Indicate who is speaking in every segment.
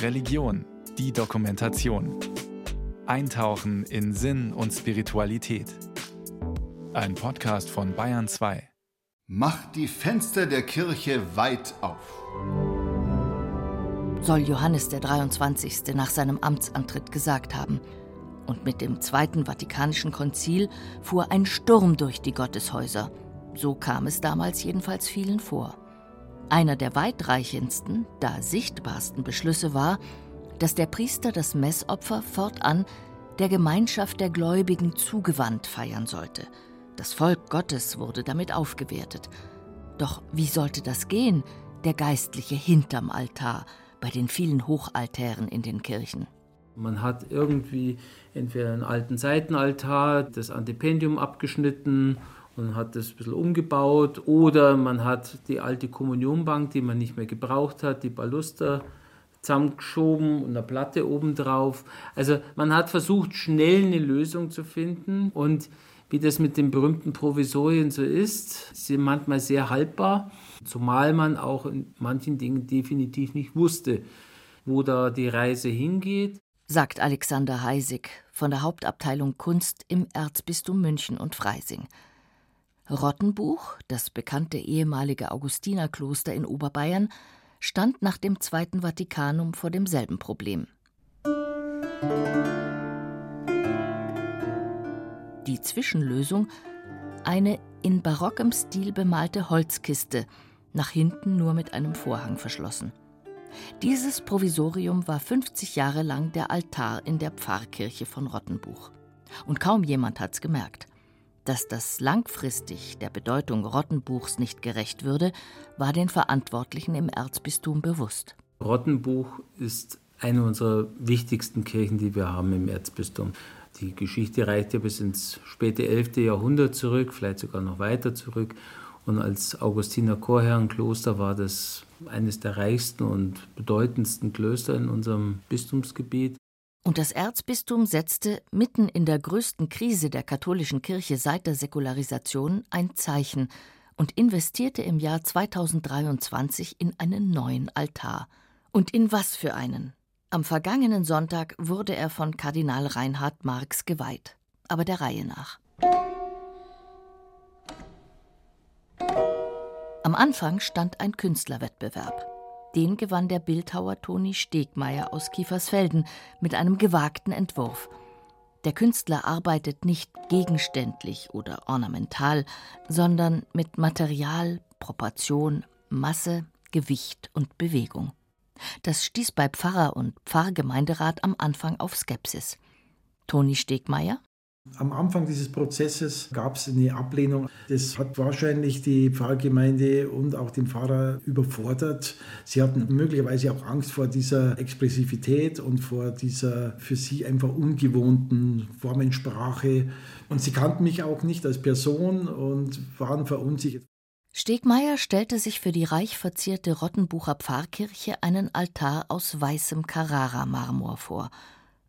Speaker 1: Religion, die Dokumentation. Eintauchen in Sinn und Spiritualität. Ein Podcast von Bayern 2.
Speaker 2: Macht die Fenster der Kirche weit auf.
Speaker 3: Soll Johannes der 23. nach seinem Amtsantritt gesagt haben. Und mit dem Zweiten Vatikanischen Konzil fuhr ein Sturm durch die Gotteshäuser. So kam es damals jedenfalls vielen vor. Einer der weitreichendsten, da sichtbarsten Beschlüsse war, dass der Priester das Messopfer fortan der Gemeinschaft der Gläubigen zugewandt feiern sollte. Das Volk Gottes wurde damit aufgewertet. Doch wie sollte das gehen, der Geistliche hinterm Altar, bei den vielen Hochaltären in den Kirchen?
Speaker 4: Man hat irgendwie entweder einen alten Seitenaltar, das Antipendium abgeschnitten und hat das ein bisschen umgebaut oder man hat die alte Kommunionbank, die man nicht mehr gebraucht hat, die Baluster zusammengeschoben und eine Platte obendrauf. Also man hat versucht, schnell eine Lösung zu finden und wie das mit den berühmten Provisorien so ist, sind manchmal sehr haltbar, zumal man auch in manchen Dingen definitiv nicht wusste, wo da die Reise hingeht.
Speaker 3: Sagt Alexander Heisig von der Hauptabteilung Kunst im Erzbistum München und Freising. Rottenbuch, das bekannte ehemalige Augustinerkloster in Oberbayern, stand nach dem Zweiten Vatikanum vor demselben Problem. Die Zwischenlösung eine in barockem Stil bemalte Holzkiste, nach hinten nur mit einem Vorhang verschlossen. Dieses Provisorium war 50 Jahre lang der Altar in der Pfarrkirche von Rottenbuch. Und kaum jemand hat's gemerkt. Dass das langfristig der Bedeutung Rottenbuchs nicht gerecht würde, war den Verantwortlichen im Erzbistum bewusst.
Speaker 4: Rottenbuch ist eine unserer wichtigsten Kirchen, die wir haben im Erzbistum. Die Geschichte reicht ja bis ins späte 11. Jahrhundert zurück, vielleicht sogar noch weiter zurück. Und als Augustiner Chorherrenkloster war das eines der reichsten und bedeutendsten Klöster in unserem Bistumsgebiet.
Speaker 3: Und das Erzbistum setzte mitten in der größten Krise der katholischen Kirche seit der Säkularisation ein Zeichen und investierte im Jahr 2023 in einen neuen Altar. Und in was für einen? Am vergangenen Sonntag wurde er von Kardinal Reinhard Marx geweiht, aber der Reihe nach. Am Anfang stand ein Künstlerwettbewerb. Den gewann der Bildhauer Toni Stegmeier aus Kiefersfelden mit einem gewagten Entwurf. Der Künstler arbeitet nicht gegenständlich oder ornamental, sondern mit Material, Proportion, Masse, Gewicht und Bewegung. Das stieß bei Pfarrer und Pfarrgemeinderat am Anfang auf Skepsis. Toni Stegmeier
Speaker 5: am Anfang dieses Prozesses gab es eine Ablehnung. Das hat wahrscheinlich die Pfarrgemeinde und auch den Pfarrer überfordert. Sie hatten möglicherweise auch Angst vor dieser Expressivität und vor dieser für sie einfach ungewohnten Formensprache. Und sie kannten mich auch nicht als Person und waren verunsichert.
Speaker 3: Stegmeier stellte sich für die reich verzierte Rottenbucher Pfarrkirche einen Altar aus weißem Carrara-Marmor vor.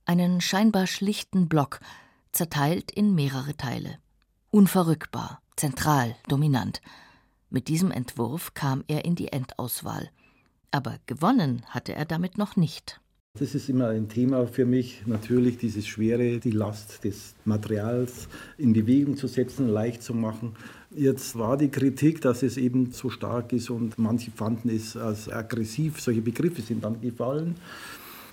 Speaker 3: Einen scheinbar schlichten Block – zerteilt in mehrere Teile. Unverrückbar, zentral, dominant. Mit diesem Entwurf kam er in die Endauswahl. Aber gewonnen hatte er damit noch nicht.
Speaker 5: Das ist immer ein Thema für mich, natürlich dieses Schwere, die Last des Materials in Bewegung zu setzen, leicht zu machen. Jetzt war die Kritik, dass es eben zu stark ist und manche fanden es als aggressiv. Solche Begriffe sind dann gefallen.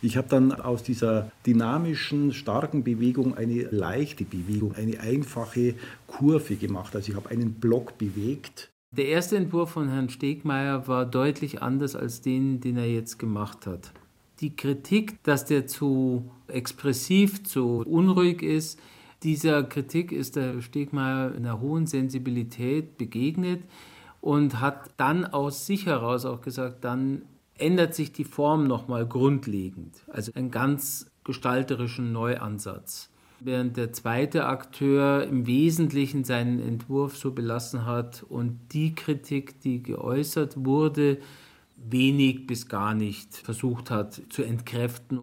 Speaker 5: Ich habe dann aus dieser dynamischen, starken Bewegung eine leichte Bewegung, eine einfache Kurve gemacht. Also ich habe einen Block bewegt.
Speaker 4: Der erste Entwurf von Herrn Stegmeier war deutlich anders als den, den er jetzt gemacht hat. Die Kritik, dass der zu expressiv, zu unruhig ist, dieser Kritik ist der Stegmeier in einer hohen Sensibilität begegnet und hat dann aus sich heraus auch gesagt, dann ändert sich die Form nochmal grundlegend. Also einen ganz gestalterischen Neuansatz. Während der zweite Akteur im Wesentlichen seinen Entwurf so belassen hat und die Kritik, die geäußert wurde, wenig bis gar nicht versucht hat zu entkräften.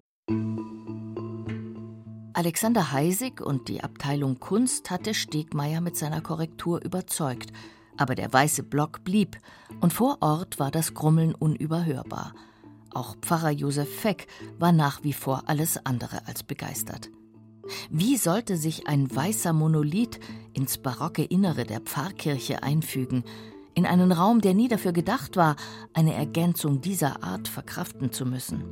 Speaker 3: Alexander Heisig und die Abteilung Kunst hatte Stegmeier mit seiner Korrektur überzeugt aber der weiße Block blieb, und vor Ort war das Grummeln unüberhörbar. Auch Pfarrer Josef Feck war nach wie vor alles andere als begeistert. Wie sollte sich ein weißer Monolith ins barocke Innere der Pfarrkirche einfügen, in einen Raum, der nie dafür gedacht war, eine Ergänzung dieser Art verkraften zu müssen?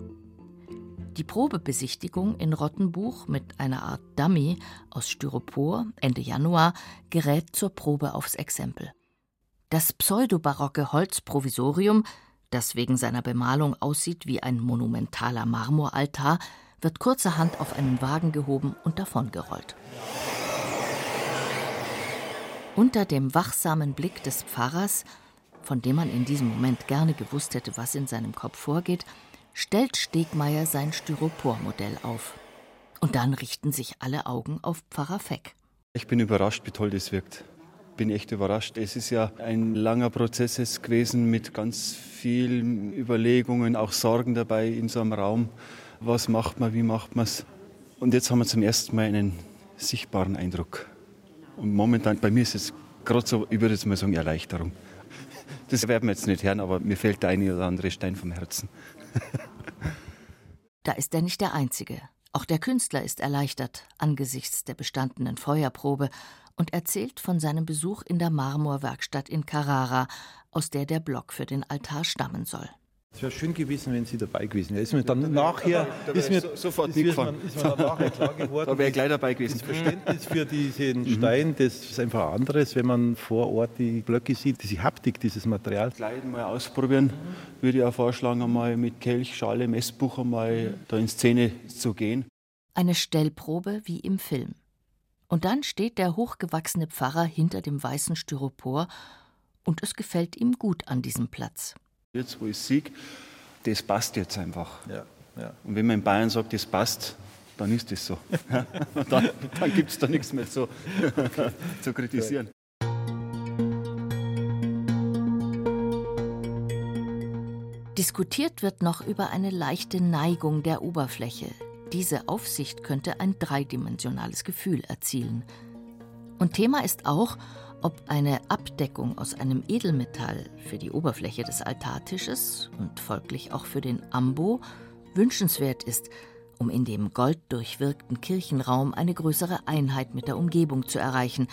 Speaker 3: Die Probebesichtigung in Rottenbuch mit einer Art Dummy aus Styropor Ende Januar gerät zur Probe aufs Exempel. Das pseudobarocke Holzprovisorium, das wegen seiner Bemalung aussieht wie ein monumentaler Marmoraltar, wird kurzerhand auf einen Wagen gehoben und davongerollt. Unter dem wachsamen Blick des Pfarrers, von dem man in diesem Moment gerne gewusst hätte, was in seinem Kopf vorgeht, stellt Stegmeier sein Styropormodell auf. Und dann richten sich alle Augen auf Pfarrer Feck.
Speaker 6: Ich bin überrascht, wie toll das wirkt. Bin echt überrascht. Es ist ja ein langer Prozess gewesen mit ganz vielen Überlegungen, auch Sorgen dabei in so einem Raum. Was macht man, wie macht man es? Und jetzt haben wir zum ersten Mal einen sichtbaren Eindruck. Und momentan, bei mir ist es gerade so, ich würde jetzt mal sagen, Erleichterung. Das werden wir jetzt nicht hören, aber mir fällt der eine oder andere Stein vom Herzen.
Speaker 3: Da ist er nicht der Einzige. Auch der Künstler ist erleichtert angesichts der bestandenen Feuerprobe und erzählt von seinem Besuch in der Marmorwerkstatt in Carrara, aus der der Block für den Altar stammen soll.
Speaker 5: Es wäre schön gewesen, wenn Sie dabei gewesen wären. Ist mir dann nachher
Speaker 6: da ist mir, sofort ist mitgefahren.
Speaker 5: Ist mir nachher klar geworden.
Speaker 6: da wäre ich gleich dabei gewesen.
Speaker 5: Das Verständnis für diesen mhm. Stein, das ist einfach anderes, wenn man vor Ort die Blöcke sieht, diese Haptik dieses Materials.
Speaker 6: Gleich mal ausprobieren, würde ich auch vorschlagen, einmal mit Kelch, Schale, Messbuch einmal da in Szene zu gehen.
Speaker 3: Eine Stellprobe wie im Film. Und dann steht der hochgewachsene Pfarrer hinter dem weißen Styropor und es gefällt ihm gut an diesem Platz.
Speaker 6: Jetzt, wo ich sehe, das passt jetzt einfach.
Speaker 5: Ja, ja.
Speaker 6: Und wenn man in Bayern sagt, das passt, dann ist das so. dann dann gibt es da nichts mehr zu, zu kritisieren.
Speaker 3: Diskutiert wird noch über eine leichte Neigung der Oberfläche. Diese Aufsicht könnte ein dreidimensionales Gefühl erzielen. Und Thema ist auch, ob eine Abdeckung aus einem Edelmetall für die Oberfläche des Altartisches und folglich auch für den Ambo wünschenswert ist, um in dem golddurchwirkten Kirchenraum eine größere Einheit mit der Umgebung zu erreichen,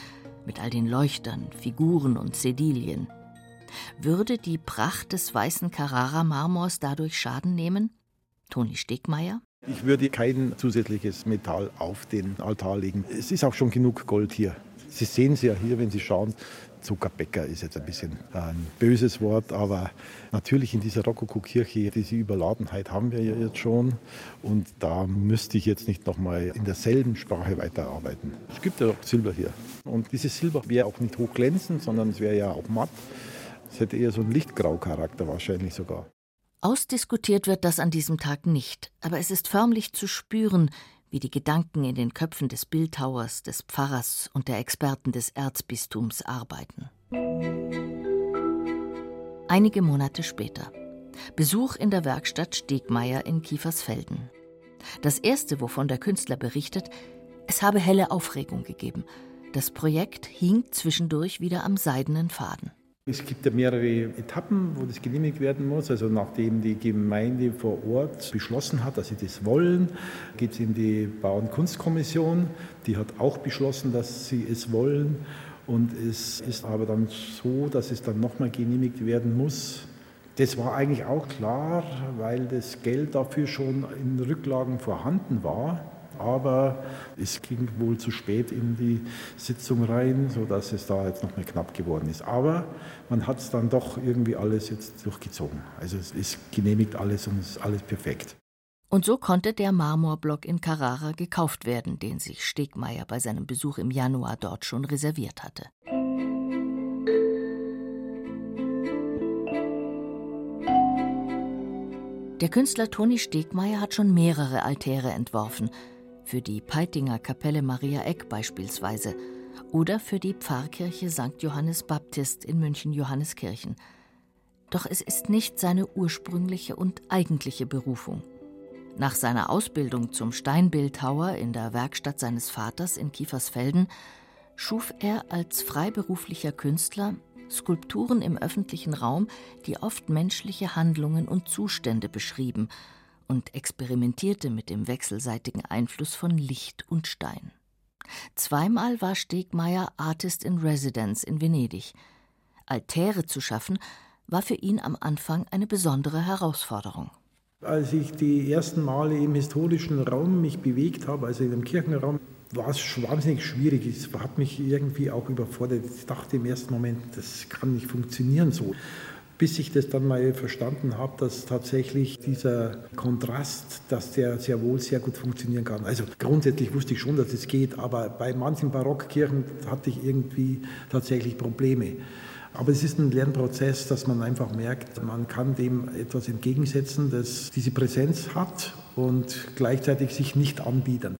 Speaker 3: mit all den Leuchtern, Figuren und Sedilien. Würde die Pracht des weißen Carrara-Marmors dadurch Schaden nehmen? Toni Stegmeier?
Speaker 5: Ich würde kein zusätzliches Metall auf den Altar legen. Es ist auch schon genug Gold hier. Sie sehen es ja hier, wenn Sie schauen, Zuckerbäcker ist jetzt ein bisschen ein böses Wort, aber natürlich in dieser Rokoko-Kirche, diese Überladenheit haben wir ja jetzt schon und da müsste ich jetzt nicht nochmal in derselben Sprache weiterarbeiten. Es gibt ja auch Silber hier und dieses Silber wäre auch nicht hochglänzend, sondern es wäre ja auch matt. Es hätte eher so einen Lichtgrau-Charakter wahrscheinlich sogar.
Speaker 3: Ausdiskutiert wird das an diesem Tag nicht, aber es ist förmlich zu spüren, wie die Gedanken in den Köpfen des Bildhauers, des Pfarrers und der Experten des Erzbistums arbeiten. Einige Monate später. Besuch in der Werkstatt Stegmeier in Kiefersfelden. Das erste, wovon der Künstler berichtet, es habe helle Aufregung gegeben. Das Projekt hing zwischendurch wieder am seidenen Faden.
Speaker 5: Es gibt ja mehrere Etappen, wo das genehmigt werden muss. Also nachdem die Gemeinde vor Ort beschlossen hat, dass sie das wollen, geht es in die Bau- und Kunstkommission. Die hat auch beschlossen, dass sie es wollen. Und es ist aber dann so, dass es dann nochmal genehmigt werden muss. Das war eigentlich auch klar, weil das Geld dafür schon in Rücklagen vorhanden war aber es ging wohl zu spät in die Sitzung rein, sodass es da jetzt nochmal knapp geworden ist. Aber man hat es dann doch irgendwie alles jetzt durchgezogen. Also es ist genehmigt alles und es ist alles perfekt.
Speaker 3: Und so konnte der Marmorblock in Carrara gekauft werden, den sich Stegmeier bei seinem Besuch im Januar dort schon reserviert hatte. Der Künstler Toni Stegmeier hat schon mehrere Altäre entworfen, für die Peitinger Kapelle Maria Eck beispielsweise oder für die Pfarrkirche St. Johannes Baptist in München-Johanneskirchen. Doch es ist nicht seine ursprüngliche und eigentliche Berufung. Nach seiner Ausbildung zum Steinbildhauer in der Werkstatt seines Vaters in Kiefersfelden schuf er als freiberuflicher Künstler Skulpturen im öffentlichen Raum, die oft menschliche Handlungen und Zustände beschrieben und experimentierte mit dem wechselseitigen Einfluss von Licht und Stein. Zweimal war Stegmeier Artist in Residence in Venedig. Altäre zu schaffen, war für ihn am Anfang eine besondere Herausforderung.
Speaker 5: Als ich die ersten Male im historischen Raum mich bewegt habe, also im Kirchenraum, war es wahnsinnig schwierig. Es hat mich irgendwie auch überfordert. Ich dachte im ersten Moment, das kann nicht funktionieren so. Bis ich das dann mal verstanden habe, dass tatsächlich dieser Kontrast, dass der sehr wohl sehr gut funktionieren kann. Also grundsätzlich wusste ich schon, dass es geht, aber bei manchen Barockkirchen hatte ich irgendwie tatsächlich Probleme. Aber es ist ein Lernprozess, dass man einfach merkt, man kann dem etwas entgegensetzen, das diese Präsenz hat und gleichzeitig sich nicht anbieten.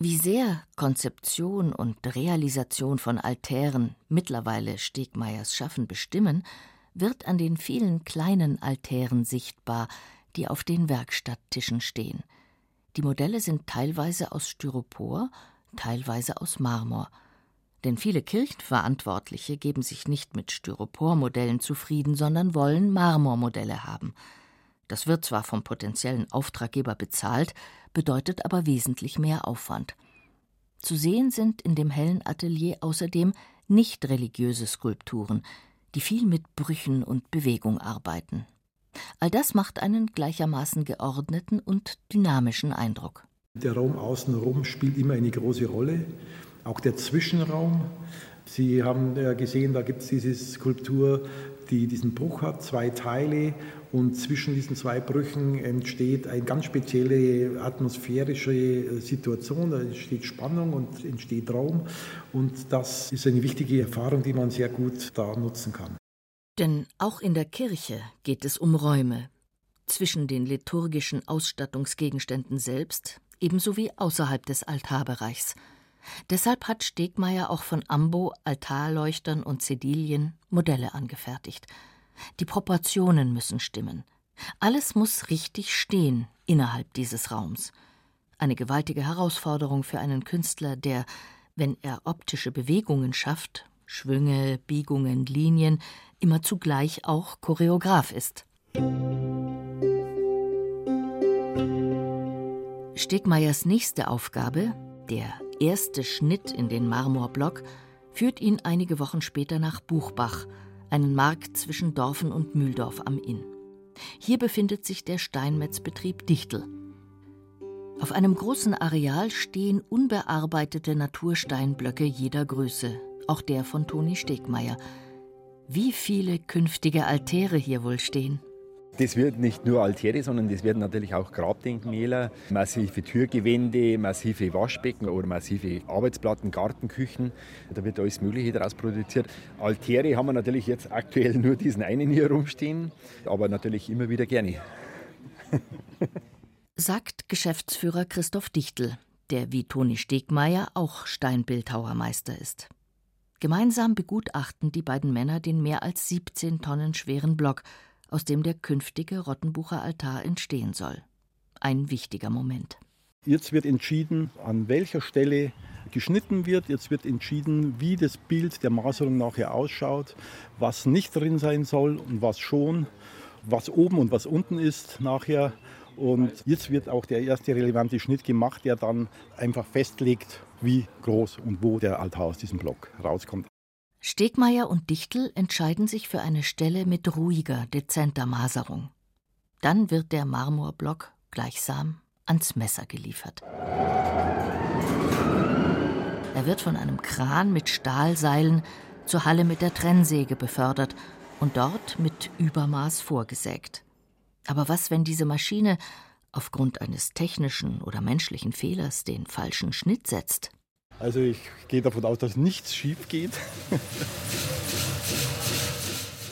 Speaker 3: Wie sehr Konzeption und Realisation von Altären mittlerweile Stegmeiers Schaffen bestimmen, wird an den vielen kleinen Altären sichtbar, die auf den Werkstatttischen stehen. Die Modelle sind teilweise aus Styropor, teilweise aus Marmor. Denn viele Kirchenverantwortliche geben sich nicht mit Styropormodellen zufrieden, sondern wollen Marmormodelle haben. Das wird zwar vom potenziellen Auftraggeber bezahlt, bedeutet aber wesentlich mehr Aufwand. Zu sehen sind in dem hellen Atelier außerdem nicht religiöse Skulpturen, die viel mit Brüchen und Bewegung arbeiten. All das macht einen gleichermaßen geordneten und dynamischen Eindruck.
Speaker 5: Der Raum außenrum spielt immer eine große Rolle, auch der Zwischenraum. Sie haben ja gesehen, da gibt es diese Skulptur, die diesen Bruch hat, zwei Teile und zwischen diesen zwei Brüchen entsteht eine ganz spezielle atmosphärische Situation, da entsteht Spannung und entsteht Raum und das ist eine wichtige Erfahrung, die man sehr gut da nutzen kann.
Speaker 3: Denn auch in der Kirche geht es um Räume, zwischen den liturgischen Ausstattungsgegenständen selbst, ebenso wie außerhalb des Altarbereichs. Deshalb hat Stegmeier auch von Ambo, Altarleuchtern und Zedilien Modelle angefertigt – die Proportionen müssen stimmen. Alles muss richtig stehen innerhalb dieses Raums. Eine gewaltige Herausforderung für einen Künstler, der, wenn er optische Bewegungen schafft, Schwünge, Biegungen, Linien, immer zugleich auch Choreograf ist. Stegmeiers nächste Aufgabe, der erste Schnitt in den Marmorblock, führt ihn einige Wochen später nach Buchbach, einen Markt zwischen Dorfen und Mühldorf am Inn. Hier befindet sich der Steinmetzbetrieb Dichtel. Auf einem großen Areal stehen unbearbeitete Natursteinblöcke jeder Größe, auch der von Toni Stegmeier. Wie viele künftige Altäre hier wohl stehen?
Speaker 7: Das wird nicht nur Altäre, sondern das werden natürlich auch Grabdenkmäler, massive Türgewände, massive Waschbecken oder massive Arbeitsplatten, Gartenküchen. Da wird alles Mögliche daraus produziert. Altäre haben wir natürlich jetzt aktuell nur diesen einen hier rumstehen, aber natürlich immer wieder gerne.
Speaker 3: Sagt Geschäftsführer Christoph Dichtel, der wie Toni Stegmeier auch Steinbildhauermeister ist. Gemeinsam begutachten die beiden Männer den mehr als 17 Tonnen schweren Block aus dem der künftige Rottenbucher Altar entstehen soll. Ein wichtiger Moment.
Speaker 5: Jetzt wird entschieden, an welcher Stelle geschnitten wird. Jetzt wird entschieden, wie das Bild der Maserung nachher ausschaut, was nicht drin sein soll und was schon, was oben und was unten ist nachher. Und jetzt wird auch der erste relevante Schnitt gemacht, der dann einfach festlegt, wie groß und wo der Altar aus diesem Block rauskommt.
Speaker 3: Stegmeier und Dichtel entscheiden sich für eine Stelle mit ruhiger, dezenter Maserung. Dann wird der Marmorblock gleichsam ans Messer geliefert. Er wird von einem Kran mit Stahlseilen zur Halle mit der Trennsäge befördert und dort mit Übermaß vorgesägt. Aber was, wenn diese Maschine aufgrund eines technischen oder menschlichen Fehlers den falschen Schnitt setzt?
Speaker 5: Also ich gehe davon aus, dass nichts schief geht.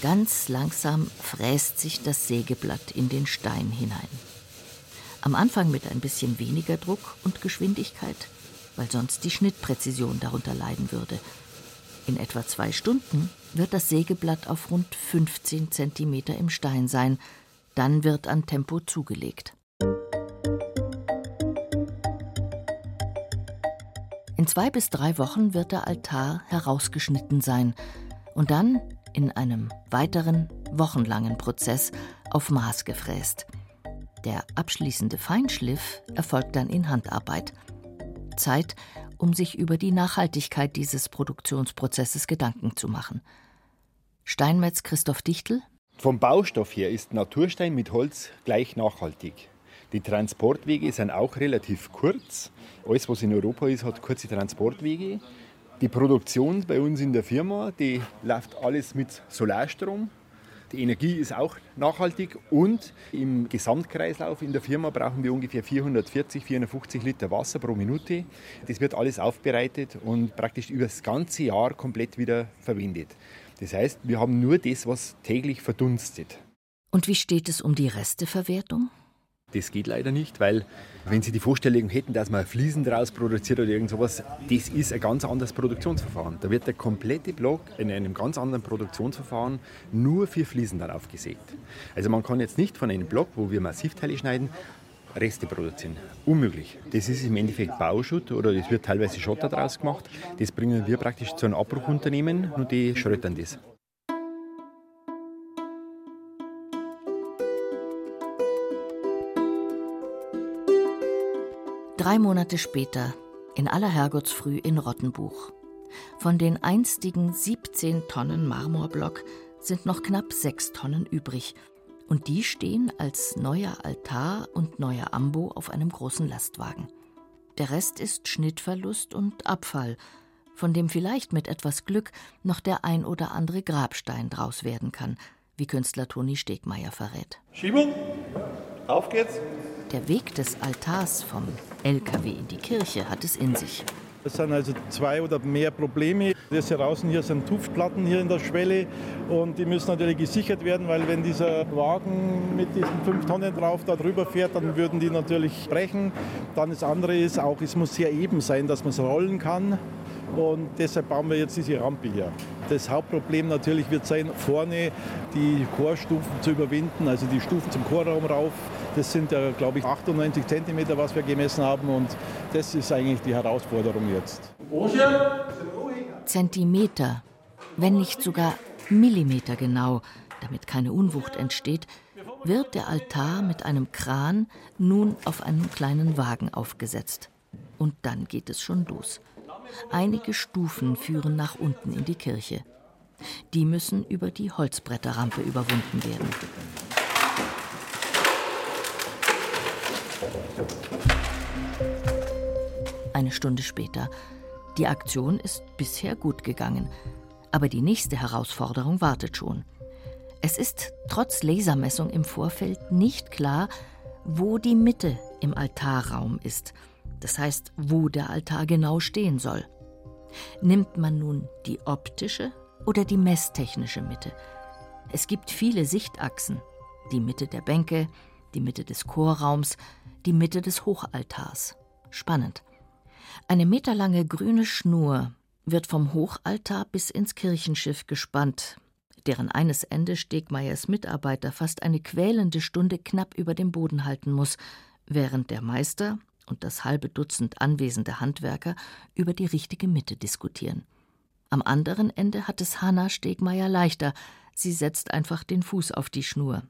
Speaker 3: Ganz langsam fräst sich das Sägeblatt in den Stein hinein. Am Anfang mit ein bisschen weniger Druck und Geschwindigkeit, weil sonst die Schnittpräzision darunter leiden würde. In etwa zwei Stunden wird das Sägeblatt auf rund 15 Zentimeter im Stein sein. Dann wird an Tempo zugelegt. In zwei bis drei Wochen wird der Altar herausgeschnitten sein. Und dann in einem weiteren, wochenlangen Prozess auf Maß gefräst. Der abschließende Feinschliff erfolgt dann in Handarbeit. Zeit, um sich über die Nachhaltigkeit dieses Produktionsprozesses Gedanken zu machen. Steinmetz Christoph Dichtel.
Speaker 7: Vom Baustoff her ist Naturstein mit Holz gleich nachhaltig. Die Transportwege sind auch relativ kurz. Alles, was in Europa ist, hat kurze Transportwege. Die Produktion bei uns in der Firma, die läuft alles mit Solarstrom. Die Energie ist auch nachhaltig und im Gesamtkreislauf in der Firma brauchen wir ungefähr 440, 450 Liter Wasser pro Minute. Das wird alles aufbereitet und praktisch über das ganze Jahr komplett wieder verwendet. Das heißt, wir haben nur das, was täglich verdunstet.
Speaker 3: Und wie steht es um die Resteverwertung?
Speaker 7: Das geht leider nicht, weil wenn Sie die Vorstellung hätten, dass man Fliesen daraus produziert oder irgend sowas, das ist ein ganz anderes Produktionsverfahren. Da wird der komplette Block in einem ganz anderen Produktionsverfahren nur für Fliesen dann aufgesägt. Also man kann jetzt nicht von einem Block, wo wir Massivteile schneiden, Reste produzieren. Unmöglich. Das ist im Endeffekt Bauschutt oder es wird teilweise Schotter daraus gemacht. Das bringen wir praktisch zu einem Abbruchunternehmen und die schröttern das.
Speaker 3: Drei Monate später, in aller Herrgottsfrüh in Rottenbuch. Von den einstigen 17 Tonnen Marmorblock sind noch knapp 6 Tonnen übrig. Und die stehen als neuer Altar und neuer Ambo auf einem großen Lastwagen. Der Rest ist Schnittverlust und Abfall, von dem vielleicht mit etwas Glück noch der ein oder andere Grabstein draus werden kann, wie Künstler Toni Stegmeier verrät.
Speaker 5: Schiebung, auf geht's.
Speaker 3: Der Weg des Altars vom LKW in die Kirche hat es in sich.
Speaker 5: Es sind also zwei oder mehr Probleme. Das hier draußen hier sind Tuftplatten hier in der Schwelle und die müssen natürlich gesichert werden, weil wenn dieser Wagen mit diesen fünf Tonnen drauf da drüber fährt, dann würden die natürlich brechen. Dann das andere ist auch, es muss sehr eben sein, dass man es rollen kann. Und deshalb bauen wir jetzt diese Rampe hier. Das Hauptproblem natürlich wird sein, vorne die Chorstufen zu überwinden, also die Stufen zum Chorraum rauf. Das sind ja, glaube ich, 98 Zentimeter, was wir gemessen haben. Und das ist eigentlich die Herausforderung jetzt.
Speaker 3: Zentimeter, wenn nicht sogar Millimeter genau, damit keine Unwucht entsteht, wird der Altar mit einem Kran nun auf einen kleinen Wagen aufgesetzt. Und dann geht es schon los. Einige Stufen führen nach unten in die Kirche. Die müssen über die Holzbretterrampe überwunden werden. Eine Stunde später. Die Aktion ist bisher gut gegangen. Aber die nächste Herausforderung wartet schon. Es ist trotz Lasermessung im Vorfeld nicht klar, wo die Mitte im Altarraum ist – das heißt, wo der Altar genau stehen soll. Nimmt man nun die optische oder die messtechnische Mitte? Es gibt viele Sichtachsen. Die Mitte der Bänke, die Mitte des Chorraums, die Mitte des Hochaltars. Spannend. Eine meterlange grüne Schnur wird vom Hochaltar bis ins Kirchenschiff gespannt, deren eines Ende Stegmeiers Mitarbeiter fast eine quälende Stunde knapp über dem Boden halten muss, während der Meister und das halbe Dutzend anwesende Handwerker über die richtige Mitte diskutieren. Am anderen Ende hat es Hanna Stegmeier leichter. Sie setzt einfach den Fuß auf die Schnur.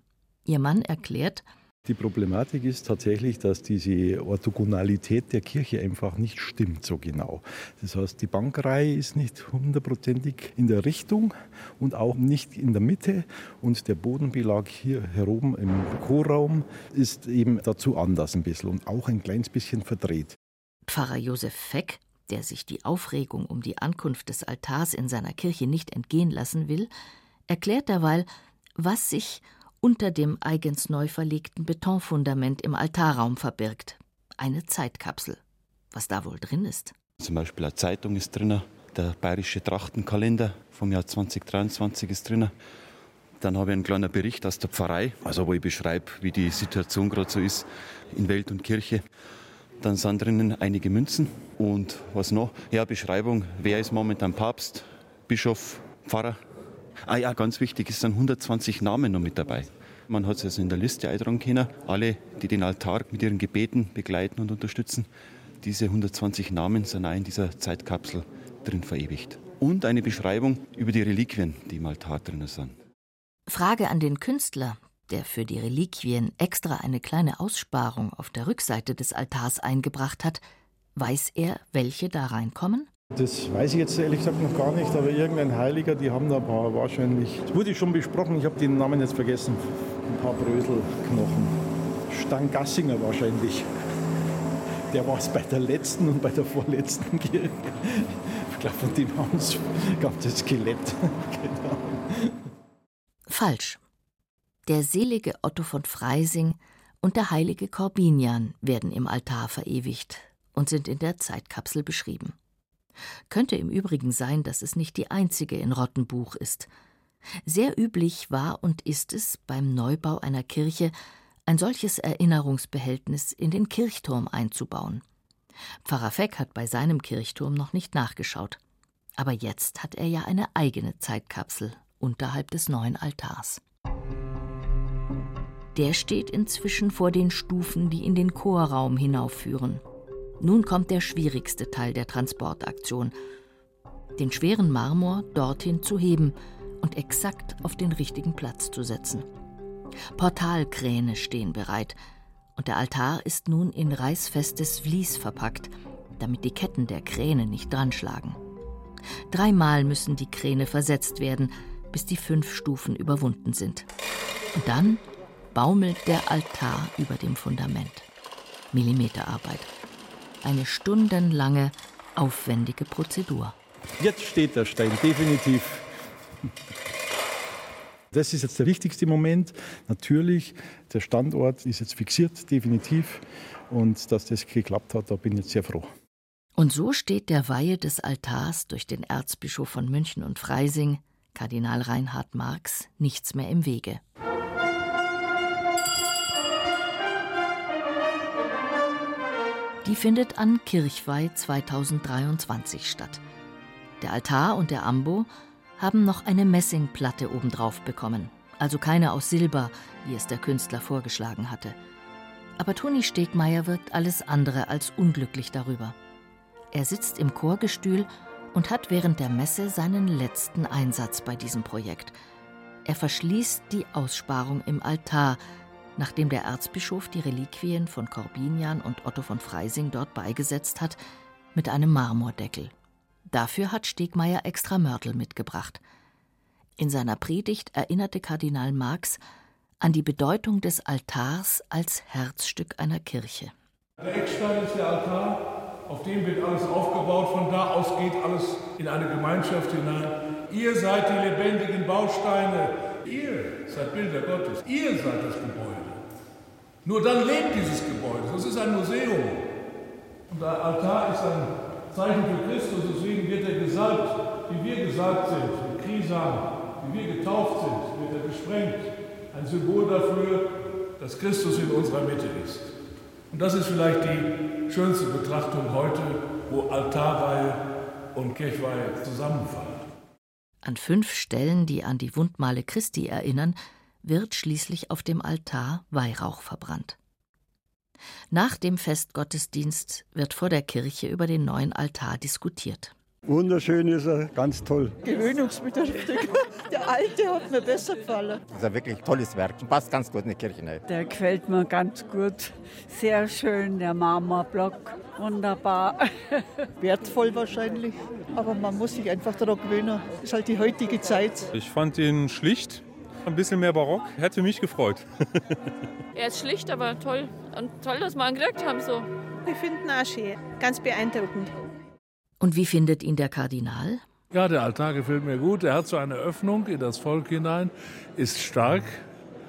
Speaker 3: Ihr Mann erklärt,
Speaker 5: die Problematik ist tatsächlich, dass diese Orthogonalität der Kirche einfach nicht stimmt so genau. Das heißt, die Bankreihe ist nicht hundertprozentig in der Richtung und auch nicht in der Mitte. Und der Bodenbelag hier heroben im Chorraum ist eben dazu anders ein bisschen und auch ein kleines bisschen verdreht.
Speaker 3: Pfarrer Josef Feck, der sich die Aufregung um die Ankunft des Altars in seiner Kirche nicht entgehen lassen will, erklärt derweil, was sich unter dem eigens neu verlegten Betonfundament im Altarraum verbirgt. Eine Zeitkapsel. Was da wohl drin ist?
Speaker 6: Zum Beispiel eine Zeitung ist drin, der bayerische Trachtenkalender vom Jahr 2023 ist drin. Dann habe ich einen kleinen Bericht aus der Pfarrei, also wo ich beschreibe, wie die Situation gerade so ist in Welt und Kirche. Dann sind drinnen einige Münzen und was noch? Ja, Beschreibung, wer ist momentan Papst, Bischof, Pfarrer Ah ja, ganz wichtig, es sind 120 Namen noch mit dabei. Man hat es also in der Liste eintragen können, alle, die den Altar mit ihren Gebeten begleiten und unterstützen. Diese 120 Namen sind auch in dieser Zeitkapsel drin verewigt. und eine Beschreibung über die Reliquien, die im Altar drin sind.
Speaker 3: Frage an den Künstler, der für die Reliquien extra eine kleine Aussparung auf der Rückseite des Altars eingebracht hat, weiß er, welche da reinkommen?
Speaker 8: Das weiß ich jetzt ehrlich gesagt noch gar nicht, aber irgendein Heiliger, die haben da ein paar wahrscheinlich. Das wurde schon besprochen, ich habe den Namen jetzt vergessen. Ein paar Bröselknochen. Stangassinger wahrscheinlich. Der war es bei der letzten und bei der vorletzten Kirche. Ich glaube, von dem haben es ganzes Skelett. genau.
Speaker 3: Falsch. Der selige Otto von Freising und der heilige Korbinian werden im Altar verewigt und sind in der Zeitkapsel beschrieben. Könnte im Übrigen sein, dass es nicht die einzige in Rottenbuch ist. Sehr üblich war und ist es beim Neubau einer Kirche, ein solches Erinnerungsbehältnis in den Kirchturm einzubauen. Pfarrer Feck hat bei seinem Kirchturm noch nicht nachgeschaut. Aber jetzt hat er ja eine eigene Zeitkapsel unterhalb des neuen Altars. Der steht inzwischen vor den Stufen, die in den Chorraum hinaufführen. Nun kommt der schwierigste Teil der Transportaktion. Den schweren Marmor dorthin zu heben und exakt auf den richtigen Platz zu setzen. Portalkräne stehen bereit und der Altar ist nun in reißfestes Vlies verpackt, damit die Ketten der Kräne nicht dranschlagen. Dreimal müssen die Kräne versetzt werden, bis die fünf Stufen überwunden sind. Und dann baumelt der Altar über dem Fundament. Millimeterarbeit. Eine stundenlange, aufwendige Prozedur.
Speaker 8: Jetzt steht der Stein, definitiv. Das ist jetzt der wichtigste Moment. Natürlich, der Standort ist jetzt fixiert, definitiv. Und dass das geklappt hat, da bin ich jetzt sehr froh.
Speaker 3: Und so steht der Weihe des Altars durch den Erzbischof von München und Freising, Kardinal Reinhard Marx, nichts mehr im Wege. Die findet an Kirchweih 2023 statt. Der Altar und der Ambo haben noch eine Messingplatte obendrauf bekommen, also keine aus Silber, wie es der Künstler vorgeschlagen hatte. Aber Toni Stegmeier wirkt alles andere als unglücklich darüber. Er sitzt im Chorgestühl und hat während der Messe seinen letzten Einsatz bei diesem Projekt. Er verschließt die Aussparung im Altar, nachdem der Erzbischof die Reliquien von Corbinian und Otto von Freising dort beigesetzt hat, mit einem Marmordeckel. Dafür hat Stegmeier extra Mörtel mitgebracht. In seiner Predigt erinnerte Kardinal Marx an die Bedeutung des Altars als Herzstück einer Kirche.
Speaker 9: Der Eckstein ist der Altar, auf dem wird alles aufgebaut, von da aus geht alles in eine Gemeinschaft hinein. Ihr seid die lebendigen Bausteine, ihr seid Bilder Gottes, ihr seid das Gebäude. Nur dann lebt dieses Gebäude, das ist ein Museum. Und der Altar ist ein Zeichen für Christus, deswegen wird er gesalbt, wie wir gesalbt sind, mit Krisam, wie wir getauft sind, wird er gesprengt. Ein Symbol dafür, dass Christus in unserer Mitte ist. Und das ist vielleicht die schönste Betrachtung heute, wo Altarreihe und Kirchweihe zusammenfallen.
Speaker 3: An fünf Stellen, die an die Wundmale Christi erinnern, wird schließlich auf dem Altar Weihrauch verbrannt. Nach dem Festgottesdienst wird vor der Kirche über den neuen Altar diskutiert.
Speaker 10: Wunderschön ist er, ganz toll.
Speaker 11: Gewöhnungsbedürftig. Der alte hat mir besser gefallen.
Speaker 12: Das ist ein wirklich tolles Werk. Passt ganz gut in die Kirche rein.
Speaker 13: Der gefällt mir ganz gut. Sehr schön, der Marmorblock. Wunderbar.
Speaker 11: Wertvoll wahrscheinlich. Aber man muss sich einfach daran gewöhnen. Das ist halt die heutige Zeit.
Speaker 14: Ich fand ihn schlicht. Ein bisschen mehr barock. Hätte mich gefreut.
Speaker 15: er ist schlicht, aber toll. Und toll, dass wir ihn gekriegt haben. So.
Speaker 16: Ich finde ihn auch schön. Ganz beeindruckend.
Speaker 3: Und wie findet ihn der Kardinal?
Speaker 9: Ja, der Altar gefällt mir gut. Er hat so eine Öffnung in das Volk hinein, ist stark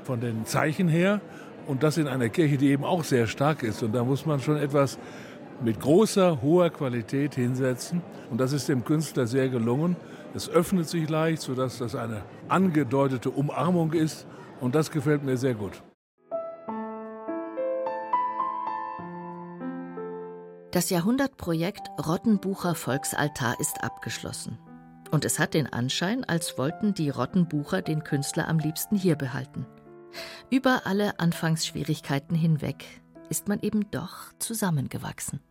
Speaker 9: von den Zeichen her und das in einer Kirche, die eben auch sehr stark ist. Und da muss man schon etwas mit großer, hoher Qualität hinsetzen. Und das ist dem Künstler sehr gelungen. Es öffnet sich leicht, sodass das eine angedeutete Umarmung ist. Und das gefällt mir sehr gut.
Speaker 3: Das Jahrhundertprojekt Rottenbucher Volksaltar ist abgeschlossen. Und es hat den Anschein, als wollten die Rottenbucher den Künstler am liebsten hier behalten. Über alle Anfangsschwierigkeiten hinweg ist man eben doch zusammengewachsen.